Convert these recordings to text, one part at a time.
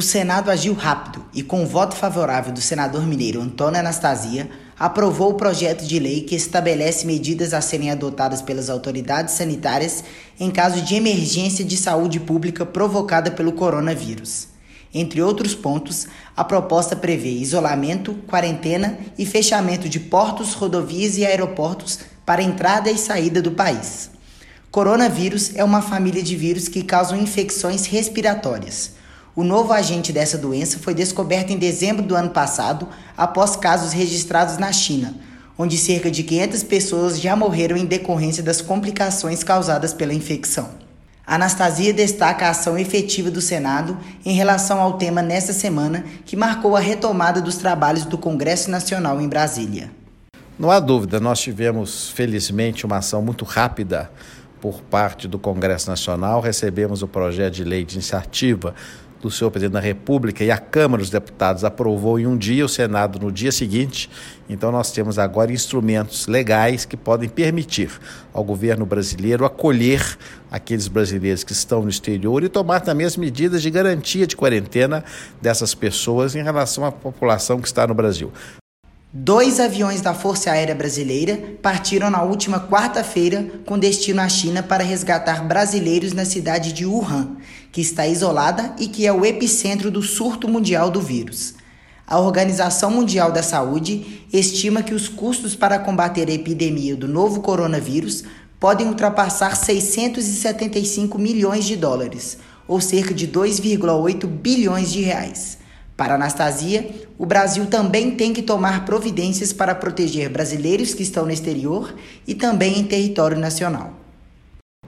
O Senado agiu rápido e, com o voto favorável do senador mineiro Antônio Anastasia, aprovou o projeto de lei que estabelece medidas a serem adotadas pelas autoridades sanitárias em caso de emergência de saúde pública provocada pelo coronavírus. Entre outros pontos, a proposta prevê isolamento, quarentena e fechamento de portos, rodovias e aeroportos para entrada e saída do país. Coronavírus é uma família de vírus que causam infecções respiratórias. O novo agente dessa doença foi descoberto em dezembro do ano passado, após casos registrados na China, onde cerca de 500 pessoas já morreram em decorrência das complicações causadas pela infecção. Anastasia destaca a ação efetiva do Senado em relação ao tema nesta semana, que marcou a retomada dos trabalhos do Congresso Nacional em Brasília. Não há dúvida, nós tivemos, felizmente, uma ação muito rápida por parte do Congresso Nacional. Recebemos o projeto de lei de iniciativa do senhor presidente da República e a Câmara dos Deputados aprovou em um dia, o Senado no dia seguinte. Então, nós temos agora instrumentos legais que podem permitir ao governo brasileiro acolher aqueles brasileiros que estão no exterior e tomar também as medidas de garantia de quarentena dessas pessoas em relação à população que está no Brasil. Dois aviões da Força Aérea Brasileira partiram na última quarta-feira com destino à China para resgatar brasileiros na cidade de Wuhan, que está isolada e que é o epicentro do surto mundial do vírus. A Organização Mundial da Saúde estima que os custos para combater a epidemia do novo coronavírus podem ultrapassar 675 milhões de dólares, ou cerca de 2,8 bilhões de reais. Para Anastasia, o Brasil também tem que tomar providências para proteger brasileiros que estão no exterior e também em território nacional.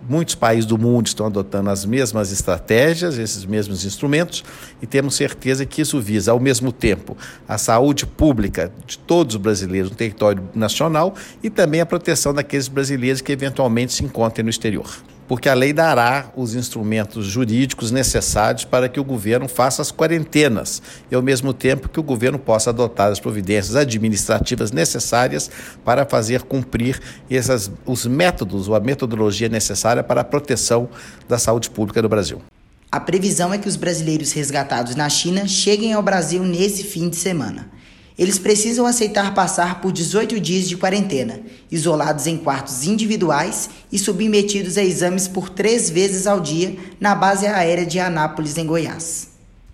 Muitos países do mundo estão adotando as mesmas estratégias, esses mesmos instrumentos, e temos certeza que isso visa, ao mesmo tempo, a saúde pública de todos os brasileiros no território nacional e também a proteção daqueles brasileiros que eventualmente se encontrem no exterior porque a lei dará os instrumentos jurídicos necessários para que o governo faça as quarentenas e, ao mesmo tempo, que o governo possa adotar as providências administrativas necessárias para fazer cumprir essas, os métodos ou a metodologia necessária para a proteção da saúde pública do Brasil. A previsão é que os brasileiros resgatados na China cheguem ao Brasil nesse fim de semana. Eles precisam aceitar passar por 18 dias de quarentena, isolados em quartos individuais e submetidos a exames por três vezes ao dia na base aérea de Anápolis, em Goiás.